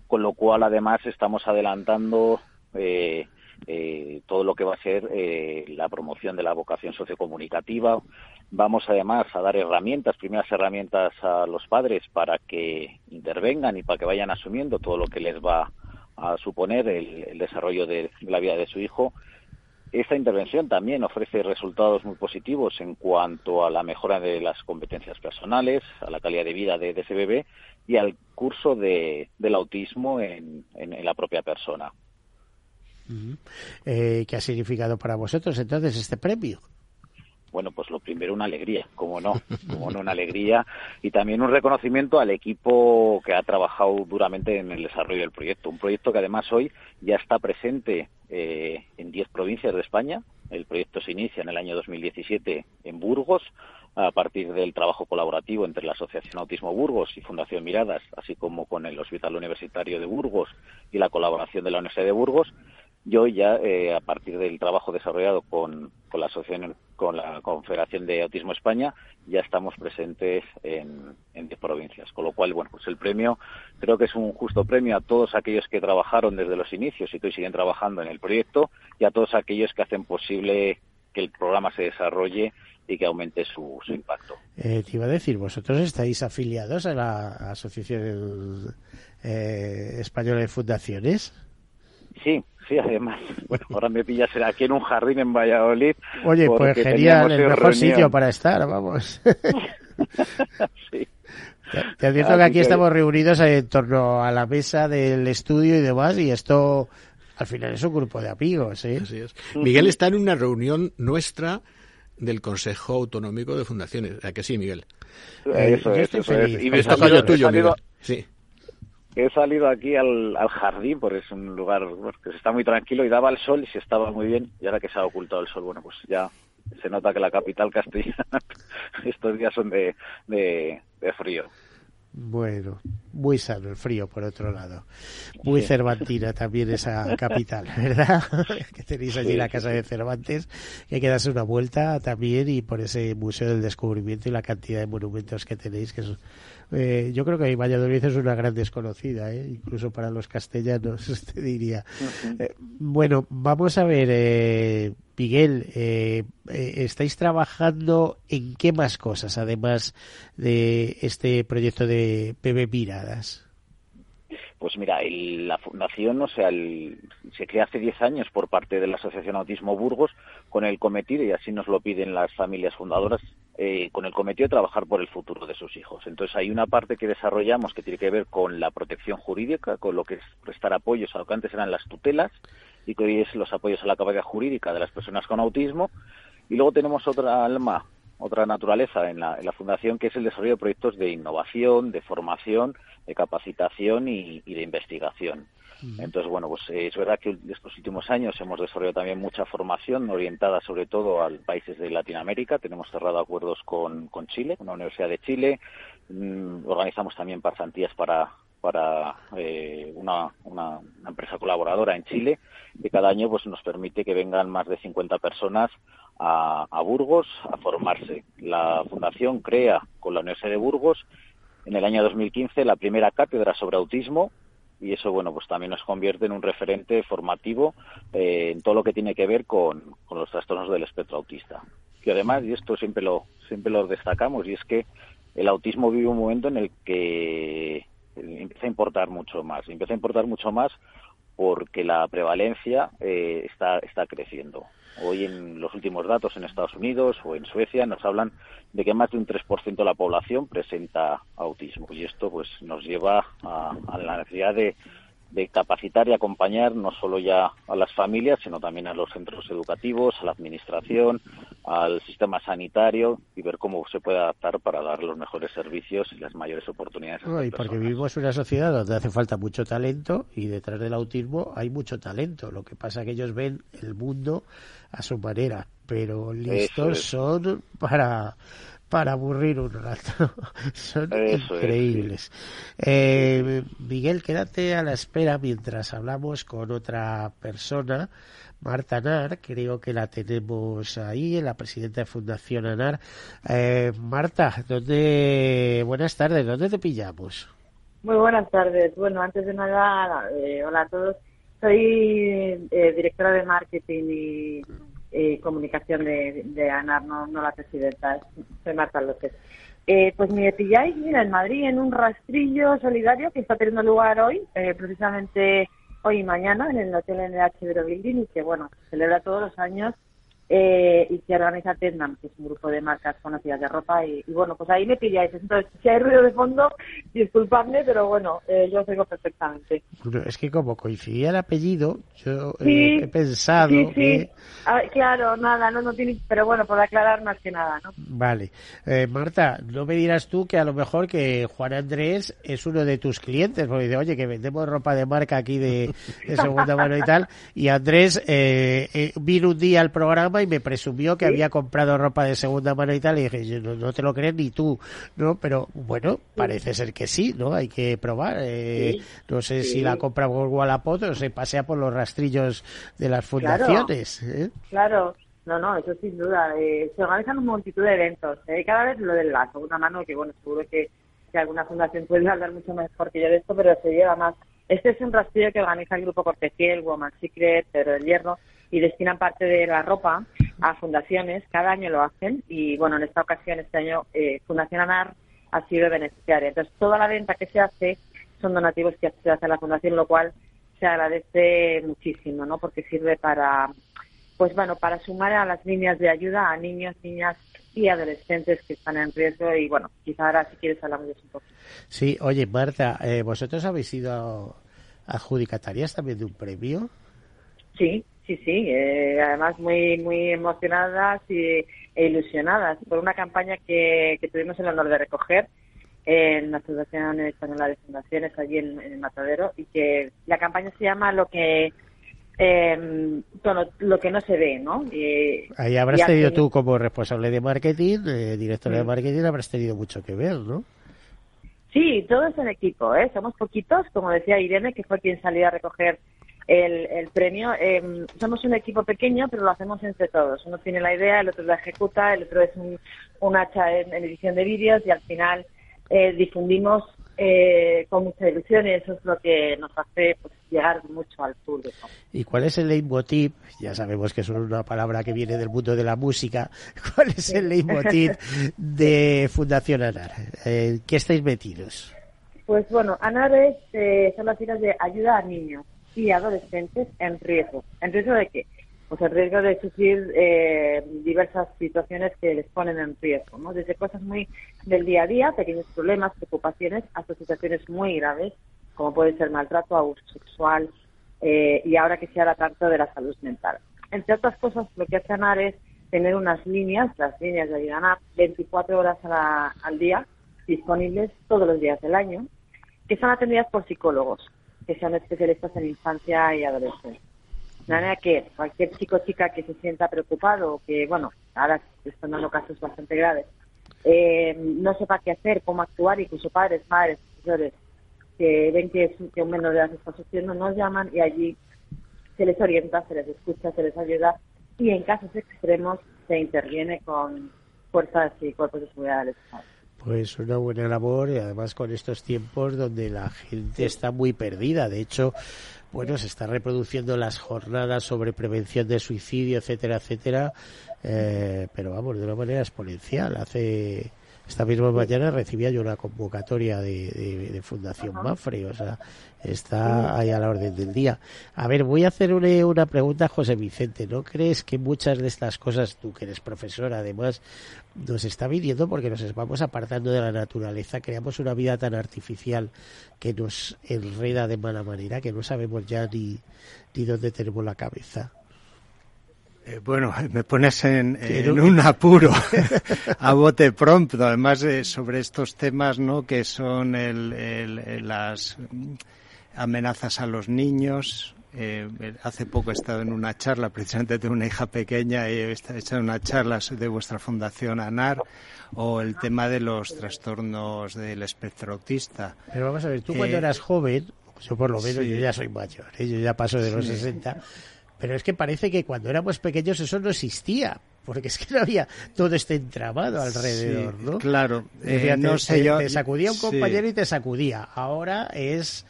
S6: Con lo cual, además, estamos adelantando eh, todo lo que va a ser la promoción de la vocación sociocomunicativa. Vamos, además, a dar herramientas, primeras herramientas a los padres para que intervengan y para que vayan asumiendo todo lo que les va a suponer el, desarrollo de, la vida de su hijo. Esta intervención también ofrece resultados muy positivos en cuanto a la mejora de las competencias personales, a la calidad de vida de, ese bebé y al curso de, del autismo en, la propia persona.
S2: Eh, ¿Qué ha significado para vosotros entonces este premio?
S6: Bueno, pues lo primero una alegría, como no, como no una alegría y también un reconocimiento al equipo que ha trabajado duramente en el desarrollo del proyecto. Un proyecto que además hoy ya está presente eh, en 10 provincias de España. El proyecto se inicia en el año 2017 en Burgos a partir del trabajo colaborativo entre la Asociación Autismo Burgos y Fundación Miradas, así como con el Hospital Universitario de Burgos y la colaboración de la Universidad de Burgos yo ya, eh, a partir del trabajo desarrollado con, con, la asociación, con la Confederación de Autismo España, ya estamos presentes en, en 10 provincias. Con lo cual, bueno, pues el premio creo que es un justo premio a todos aquellos que trabajaron desde los inicios y que hoy siguen trabajando en el proyecto y a todos aquellos que hacen posible que el programa se desarrolle y que aumente su, su impacto.
S2: Eh, te iba a decir, vosotros estáis afiliados a la Asociación eh, Española de Fundaciones.
S6: Sí, sí, además. Bueno, ahora me pillas aquí en un jardín en Valladolid.
S2: Oye, pues genial, el mejor sitio para estar, vamos. sí. Te, advierto que aquí estamos reunidos en torno a la mesa del estudio y demás, y esto al final es un grupo de amigos, ¿eh?
S3: Así es. Miguel está en una reunión nuestra del Consejo Autonómico de Fundaciones. ¿A que sí, Miguel?
S6: Eso, es, eso es. Y me está tuyo, Miguel. Sí he salido aquí al, jardín, porque es un lugar que se está muy tranquilo y daba el sol y se estaba muy bien. Y ahora que se ha ocultado el sol, bueno, pues ya se nota que la capital castellana estos días son de, de, frío.
S2: Bueno, muy sano el frío, por otro lado. Muy cervantina también esa capital, ¿verdad? que tenéis allí la casa de Cervantes, que hay que darse una vuelta también y por ese Museo del Descubrimiento y la cantidad de monumentos que tenéis, que son eh, yo creo que Valladolid es una gran desconocida, ¿eh? incluso para los castellanos, te diría. Eh, bueno, vamos a ver, eh, Miguel, ¿estáis trabajando en qué más cosas, además de este proyecto de PB Miradas?
S6: Pues mira, la fundación, o sea, se crea hace 10 años por parte de la Asociación Autismo Burgos con el cometido, y así nos lo piden las familias fundadoras, eh, con el cometido de trabajar por el futuro de sus hijos. Entonces hay una parte que desarrollamos que tiene que ver con la protección jurídica, con lo que es prestar apoyos a lo que antes eran las tutelas y que hoy es los apoyos a la capacidad jurídica de las personas con autismo. Y luego tenemos otra alma otra naturaleza en la, Fundación, que es el desarrollo de proyectos de innovación, de formación, de capacitación y, de investigación. Entonces, bueno, pues eh, es verdad que estos últimos años hemos desarrollado también mucha formación orientada sobre todo a países de Latinoamérica. Tenemos cerrado acuerdos con, Chile, con la Universidad de Chile. Mm, organizamos también pasantías para, para eh, una, una, empresa colaboradora en Chile que cada año pues nos permite que vengan más de 50 personas a, Burgos a formarse. La fundación crea con la Universidad de Burgos en el año 2015 la primera cátedra sobre autismo y eso bueno pues también nos convierte en un referente formativo eh, en todo lo que tiene que ver con, con, los trastornos del espectro autista. Que además y esto siempre lo siempre lo destacamos y es que el autismo vive un momento en el que empieza a importar mucho más empieza a importar mucho más porque la prevalencia eh, está está creciendo. Hoy en los últimos datos en Estados Unidos o en Suecia nos hablan de que más de un 3% de la población presenta autismo y esto pues nos lleva a, a la necesidad de de capacitar y acompañar no solo ya a las familias, sino también a los centros educativos, a la administración, al sistema sanitario y ver cómo se puede adaptar para dar los mejores servicios y las mayores oportunidades.
S2: y porque vivimos en una sociedad donde hace falta mucho talento y detrás del autismo hay mucho talento. Lo que pasa es que ellos ven el mundo a su manera, pero listos son para para aburrir un rato. Son increíbles. eh, Miguel, quédate a la espera mientras hablamos con otra persona. Marta Anar, creo que la tenemos ahí, la presidenta de Fundación Anar. Eh, Marta, ¿dónde, buenas tardes, ¿dónde te pillamos?
S7: Muy buenas tardes. Bueno, antes de nada, eh, hola a todos. Soy eh, directora de marketing y eh, comunicación de, de ANAR, no, la presidenta, soy Marta López. Eh, pues me pilláis, mira, en Madrid, en un rastrillo solidario que está teniendo lugar hoy, eh, precisamente hoy y mañana, en el Hotel NH Building, y que, bueno, celebra todos los años eh, y que organiza Tendam, que es un grupo de marcas conocidas de ropa. Y, bueno, pues ahí me pilláis. Entonces, si hay ruido de fondo, disculpadme, pero bueno, eh, yo os oigo perfectamente.
S2: es que como coincidía el apellido, yo eh, he pensado que...
S7: Ah, claro, nada, no, no tiene... Pero bueno, por aclarar más que nada, ¿no?
S2: Vale. Eh, Marta, no me dirás tú que a lo mejor que Juan Andrés es uno de tus clientes, porque dice, oye, que vendemos ropa de marca aquí de, de segunda mano y tal, y Andrés vino un día al programa y me presumió que había comprado ropa de segunda mano y tal, y dije, no, te lo crees ni tú, ¿no? Pero bueno, parece ser que sí, ¿no? Hay que probar. Eh, no sé si la compra por Wallapop o se pasea por los rastrillos de las fundaciones.
S7: ¿eh? Claro. No, no, eso sin duda. Eh, se organizan un multitud de eventos. Cada vez lo de la segunda mano, que bueno, seguro que, que alguna fundación puede hablar mucho mejor que yo de esto, pero se lleva más. Este es un rastrillo que organiza el grupo Cortefiel, Woman Secret, Pedro del Hierro, y destinan parte de la ropa a fundaciones. Cada año lo hacen y, bueno, en esta ocasión, este año, eh, Fundación ANAR ha sido beneficiaria. Entonces, toda la venta que se hace son donativos que se hace a la fundación, lo cual se agradece muchísimo, ¿no? Porque sirve para, pues bueno, para sumar a las líneas de ayuda a niños, niñas y adolescentes que están en riesgo y bueno, quizá ahora si quieres hablamos un poco.
S2: Sí, oye Marta, eh, ¿vosotros habéis sido adjudicatarias también de un premio?
S7: Sí, Sí, sí, eh, además muy muy emocionadas y, e ilusionadas por una campaña que, tuvimos el honor de recoger en la Asociación Española de Fundaciones allí en, el Matadero y que la campaña se llama lo que eh, lo que no se ve, ¿no?
S2: Ahí habrás tenido tú como responsable de marketing, eh, directora de marketing, habrás tenido mucho que ver, ¿no?
S7: Sí, todo es en equipo, ¿eh? Somos poquitos, como decía Irene, que fue quien salió a recoger el, premio. Em, somos un equipo pequeño, pero lo hacemos entre todos. Uno tiene la idea, el otro la ejecuta, el otro es un, hacha en, edición de vídeos y al final eh, difundimos eh, con mucha ilusión y eso es lo que nos hace pues, llegar mucho al público.
S2: ¿Y cuál es el leitmotiv? Ya sabemos que es una palabra que viene del mundo de la música. ¿Cuál es el leitmotiv de Fundación ANAR? ¿En qué estáis metidos?
S7: Pues bueno, ANAR es, eh, son las siglas de ayuda a niños y adolescentes en riesgo. ¿En riesgo de qué? Pues el riesgo de sufrir eh, diversas situaciones que les ponen en riesgo, ¿no? Desde cosas muy del día a día, pequeños problemas, preocupaciones, hasta situaciones muy graves, como puede ser maltrato, abuso sexual eh, y ahora que se habla tanto de la salud mental. Entre otras cosas, lo que hace ANAR es tener unas líneas, las líneas de ayuda 24 horas al día, disponibles todos los días del año, que son atendidas por psicólogos que sean especialistas en infancia y adolescencia. De manera que cualquier chico o chica que se sienta preocupado que, bueno, ahora están dando casos bastante graves, eh, no sepa qué hacer, cómo actuar, incluso padres, madres, profesores, que ven que, que un menor de edad está sufriendo, nos llaman y allí se les orienta, se les escucha, se les ayuda y en casos extremos se interviene con fuerzas y cuerpos de seguridad del Estado.
S2: Pues una buena labor y además con estos tiempos donde la gente está muy perdida. De hecho, bueno, se están reproduciendo las jornadas sobre prevención de suicidio, etcétera, etcétera, eh, pero vamos, de una manera exponencial. Hace esta misma mañana recibía yo una convocatoria de, Fundación Mafre, o sea, está ahí a la orden del día. A ver, voy a hacer una, pregunta a José Vicente. ¿No crees que muchas de estas cosas, tú que eres profesor además, nos está viniendo porque nos vamos apartando de la naturaleza, creamos una vida tan artificial que nos enreda de mala manera que no sabemos ya ni, ni dónde tenemos la cabeza?
S4: Eh, bueno, me pones en, un apuro a bote pronto, además eh, sobre estos temas, ¿no? Que son las amenazas a los niños. Eh, hace poco he estado en una charla, precisamente de una hija pequeña, y he estado en una charla de vuestra fundación ANAR, o el tema de los trastornos del espectro autista.
S2: Pero vamos a ver, tú cuando eras joven, yo por lo menos, yo ya soy mayor, yo ya paso de los 60 pero es que parece que cuando éramos pequeños eso no existía, porque es que no había todo este entramado alrededor, ¿no?
S4: Claro,
S2: eh, no sé, yo, te sacudía un compañero y te sacudía. Ahora es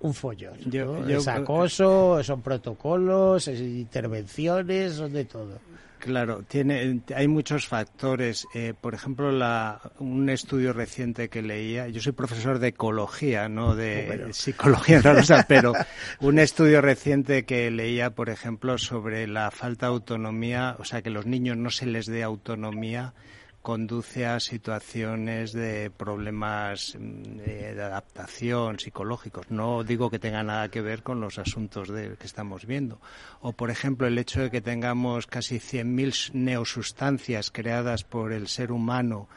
S2: un follón. es acoso, son protocolos, intervenciones, son de todo.
S4: Claro, tiene, hay muchos factores. Eh, por ejemplo, la, un estudio reciente que leía, yo soy profesor de ecología, no de psicología, no pero un estudio reciente que leía, por ejemplo, sobre la falta de autonomía, o sea, que los niños no se les dé autonomía conduce a situaciones de problemas mm, de adaptación psicológicos. No digo que tenga nada que ver con los asuntos de, que estamos viendo. O, por ejemplo, el hecho de que tengamos casi 100.000 neosustancias creadas por el ser humano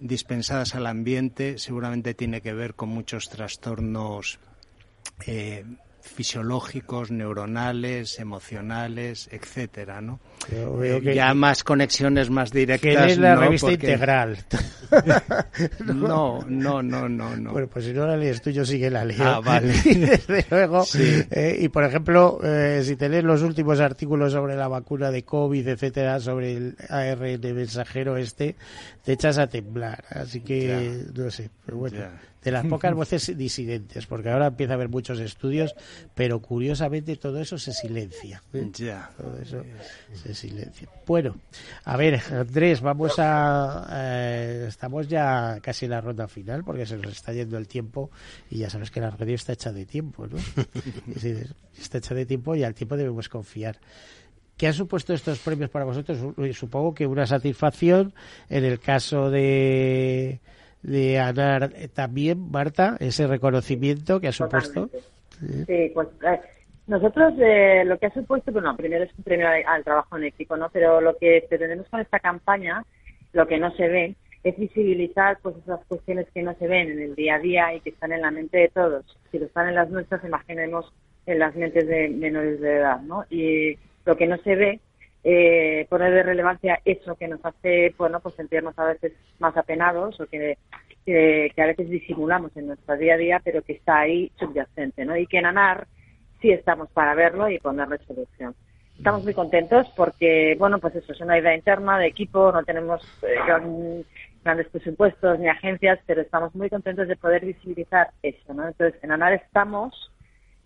S4: dispensadas al ambiente seguramente tiene que ver con muchos trastornos eh, fisiológicos, neuronales, emocionales, etcétera, ¿no?
S2: Eh,
S4: ya más conexiones más directas.
S2: es la revista integral.
S4: no, no, no, no, no.
S2: Bueno, pues si no la lees tú, yo sí que la leo.
S4: Ah, vale.
S2: desde luego. Eh, y por ejemplo, eh, si te lees los últimos artículos sobre la vacuna de COVID, etcétera, sobre el ARN mensajero este, te echas a temblar. Así que, no sé, pero bueno de las pocas voces disidentes, porque ahora empieza a haber muchos estudios, pero curiosamente todo eso se silencia.
S4: Ya.
S2: Todo eso se silencia. Bueno, a ver, Andrés, vamos a. Eh, estamos ya casi en la ronda final, porque se nos está yendo el tiempo, y ya sabes que la radio está hecha de tiempo, ¿no? está hecha de tiempo y al tiempo debemos confiar. ¿Qué han supuesto estos premios para vosotros? Supongo que una satisfacción en el caso de de ANAR también, Marta, ese reconocimiento que ha supuesto.
S7: Sí, pues eh, nosotros eh, lo que ha supuesto, bueno, primero es un premio al trabajo en equipo, ¿no? Pero lo que pretendemos con esta campaña, lo que no se ve, es visibilizar pues esas cuestiones que no se ven en el día a día y que están en la mente de todos. Si lo están en las nuestras, imaginemos en las mentes de menores de edad, ¿no? Y lo que no se ve, eh, poner de relevancia eso que nos hace, bueno, pues sentirnos a veces más apenados o que, que, a veces disimulamos en nuestro día a día, pero que está ahí subyacente, ¿no? Y que en ANAR sí estamos para verlo y ponerle solución. Estamos muy contentos porque, bueno, pues eso es una idea interna de equipo, no tenemos eh, grandes presupuestos ni agencias, pero estamos muy contentos de poder visibilizar eso, ¿no? Entonces, en ANAR estamos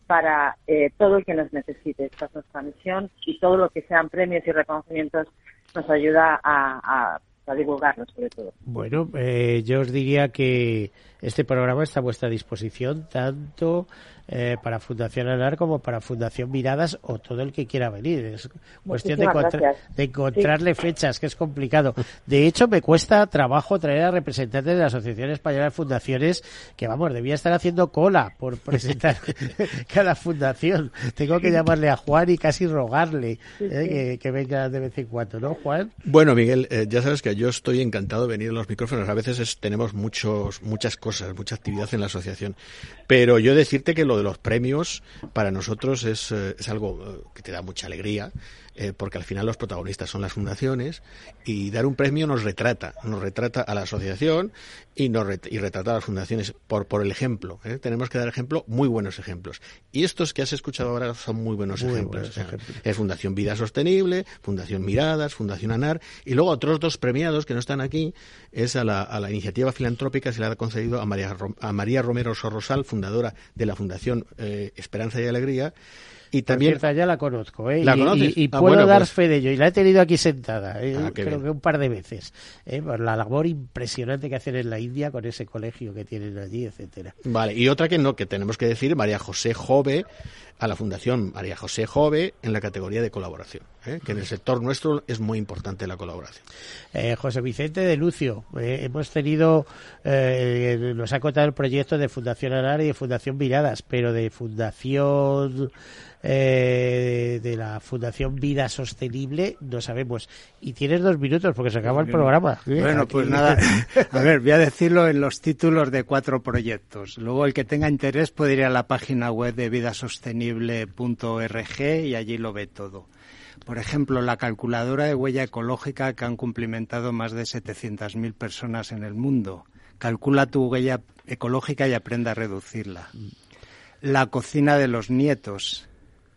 S7: para eh, todo el que nos necesite. Esta es nuestra misión y todo lo que sean premios y reconocimientos nos ayuda a, a, divulgarlo, sobre todo.
S2: Bueno, eh, yo os diría que este programa está a vuestra disposición tanto eh, para Fundación ANAR como para Fundación Miradas o todo el que quiera venir. Es cuestión de, encontrarle fechas, que es complicado. De hecho, me cuesta trabajo traer a representantes de la Asociación Española de Fundaciones que, vamos, debía estar haciendo cola por presentar cada fundación. Tengo que llamarle a Juan y casi rogarle eh, que, venga de vez en cuando, ¿no, Juan?
S3: Bueno, Miguel, eh, ya sabes que yo estoy encantado de venir a los micrófonos. A veces tenemos muchos, muchas cosas, mucha actividad en la asociación. Pero yo decirte que lo de los premios para nosotros es, eh, es algo eh, que te da mucha alegría eh, porque al final los protagonistas son las fundaciones y dar un premio nos retrata, nos retrata a la asociación y, nos y retrata a las fundaciones por, por el ejemplo. ¿eh? Tenemos que dar ejemplo, muy buenos ejemplos. Y estos que has escuchado ahora son muy buenos ejemplos. Es Fundación Vida Sostenible, Fundación Miradas, Fundación ANAR y luego otros dos premiados que no están aquí es a la, a la iniciativa filantrópica se le ha concedido a María, a María Romero Sorrosal, fundadora de la Fundación eh, Esperanza y Alegría
S2: y también ya la conozco, ¿eh? y, ah, puedo dar pues- fe de ello. Y la he tenido aquí sentada, ¿eh? ah, creo que un par de veces. ¿eh? Por la labor impresionante que hacen en la India con ese colegio que tienen allí, etcétera.
S3: Vale, y otra que no, que tenemos que decir, María José Jove, a la Fundación María José Jove en la categoría de colaboración, ¿eh? que en el sector nuestro es muy importante la colaboración.
S2: Eh, José Vicente de Lucio, eh, hemos tenido, nos ha contado el proyecto de Fundación Anar y de Fundación Miradas, pero de Fundación eh, de la Fundación Vida Sostenible, no sabemos. Y tienes dos minutos porque se acaba el programa.
S4: Bueno, pues nada, a ver, voy a decirlo en los títulos de cuatro proyectos. Luego el que tenga interés puede ir a la página web de vidasostenible.org y allí lo ve todo. Por ejemplo, la calculadora de huella ecológica que han cumplimentado más de 700.000 personas en el mundo. Calcula tu huella ecológica y aprende a reducirla. La cocina de los nietos,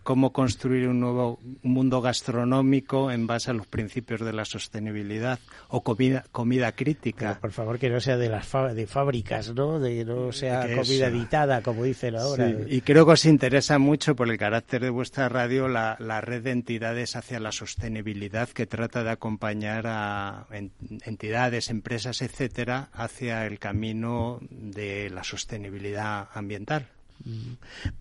S4: cómo construir un nuevo mundo gastronómico en base a los principios de la sostenibilidad o comida, comida crítica.
S2: por favor, que no sea de las de fábricas, ¿no? De no sea comida editada, como dicen ahora.
S4: Y creo que os interesa mucho por el carácter de vuestra radio la, red de entidades hacia la sostenibilidad que trata de acompañar a entidades, empresas, etcétera, hacia el camino de la sostenibilidad ambiental.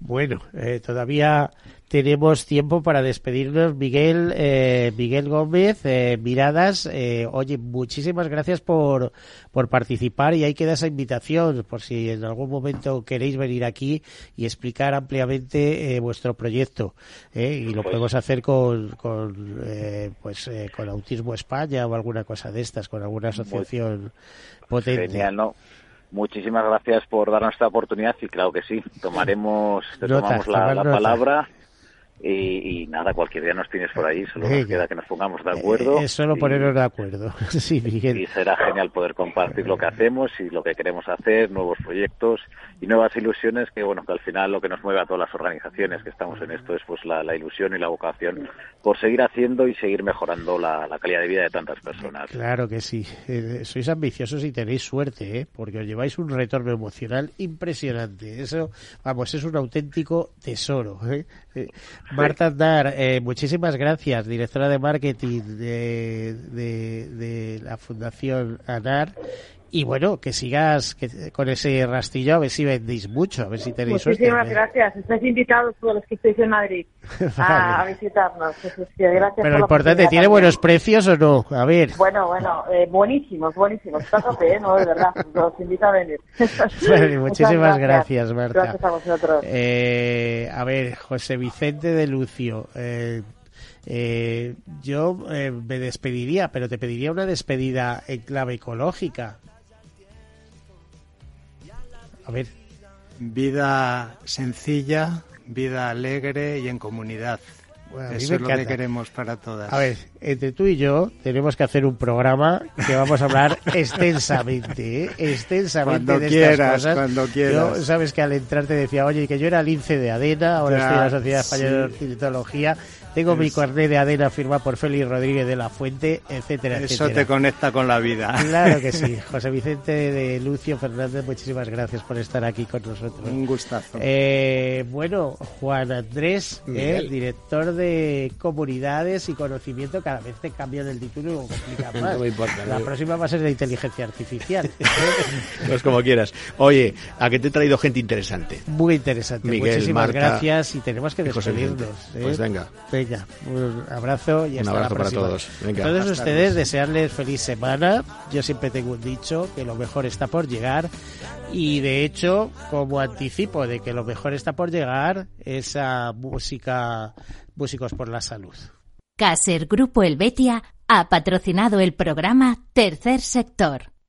S2: Bueno, eh, todavía tenemos tiempo para despedirnos. Miguel, eh, Miguel Gómez, eh, Miradas, oye, muchísimas gracias por, por participar y ahí queda esa invitación por si en algún momento queréis venir aquí y explicar ampliamente vuestro proyecto. y lo pues podemos hacer con, con pues, con Autismo España o alguna cosa de estas, con alguna asociación potente.
S6: Genial, ¿no? Muchísimas gracias por darnos esta oportunidad y claro que sí, tomaremos, te tomamos la, la palabra y, nada, cualquier día nos tienes por ahí, solo nos queda que nos pongamos de acuerdo.
S2: Eh, es solo ponernos de acuerdo, sí,
S6: Y será genial poder compartir lo que hacemos y lo que queremos hacer, nuevos proyectos y nuevas ilusiones, que bueno, que al final lo que nos mueve a todas las organizaciones que estamos en esto es pues la, ilusión y la vocación por seguir haciendo y seguir mejorando la, calidad de vida de tantas personas.
S2: Claro que sí, eh, sois ambiciosos y tenéis suerte, ¿eh? porque os lleváis un retorno emocional impresionante. Eso, vamos, es un auténtico tesoro. ¿eh? Marta Andar, eh, muchísimas gracias, directora de marketing de, de, la Fundación ANAR. Y bueno, que sigas con ese rastillo, a ver si vendéis mucho, a ver si tenéis
S7: Muchísimas gracias. Estáis invitados todos los que estáis en Madrid a, visitarnos. Gracias
S2: Pero lo importante, ¿tiene buenos precios o no? A ver.
S7: Bueno, bueno, eh, buenísimos, buenísimos. Está tope, ¿eh? No, de verdad. Los invito a venir.
S2: muchísimas gracias. Marta.
S7: Gracias a vosotros.
S2: Eh, a ver, José Vicente de Lucio. Eh, eh, yo eh, me despediría, pero te pediría una despedida en clave ecológica. A ver.
S4: Vida sencilla, vida alegre y en comunidad.
S2: Bueno,
S4: Eso es lo que queremos para todas.
S2: A ver, entre tú y yo tenemos que hacer un programa que vamos a hablar extensamente, ¿eh? extensamente
S4: Cuando
S2: de estas
S4: quieras,
S2: cosas.
S4: cuando quieras.
S2: Yo, sabes que al entrar te decía, oye, que yo era lince de ADENA, ahora
S4: Ya,
S2: estoy en la Sociedad Española de. Ornitología, tengo mi carnet de ADENA firmado por Félix Rodríguez de la Fuente, etcétera,
S4: Eso
S2: etcétera.
S4: te conecta con la vida.
S2: Claro que sí. José Vicente de Lucio Fernández, muchísimas gracias por estar aquí con nosotros.
S4: Un gustazo.
S2: Eh, bueno, Juan Andrés, eh, director de comunidades y conocimiento, cada vez te cambian el título y lo complican más.
S3: No me importa,
S2: La
S3: no.
S2: próxima va a ser de inteligencia artificial.
S3: Pues como quieras. Oye, a que te he traído gente interesante.
S2: Muy interesante.
S3: Miguel,
S2: Muchísimas
S3: Marta
S2: gracias y tenemos que despedirnos. ¿eh?
S3: Pues venga.
S2: Venga, un abrazo y
S3: Un
S2: hasta
S3: abrazo
S2: la
S3: para todos. Venga.
S2: Todos
S3: Hasta
S2: ustedes desearles feliz semana. Yo siempre tengo un dicho que lo mejor está por llegar y de hecho, como anticipo de que lo mejor está por llegar, esa música Músicos por la Salud.
S1: Caser Grupo Helvetia ha patrocinado el programa Tercer Sector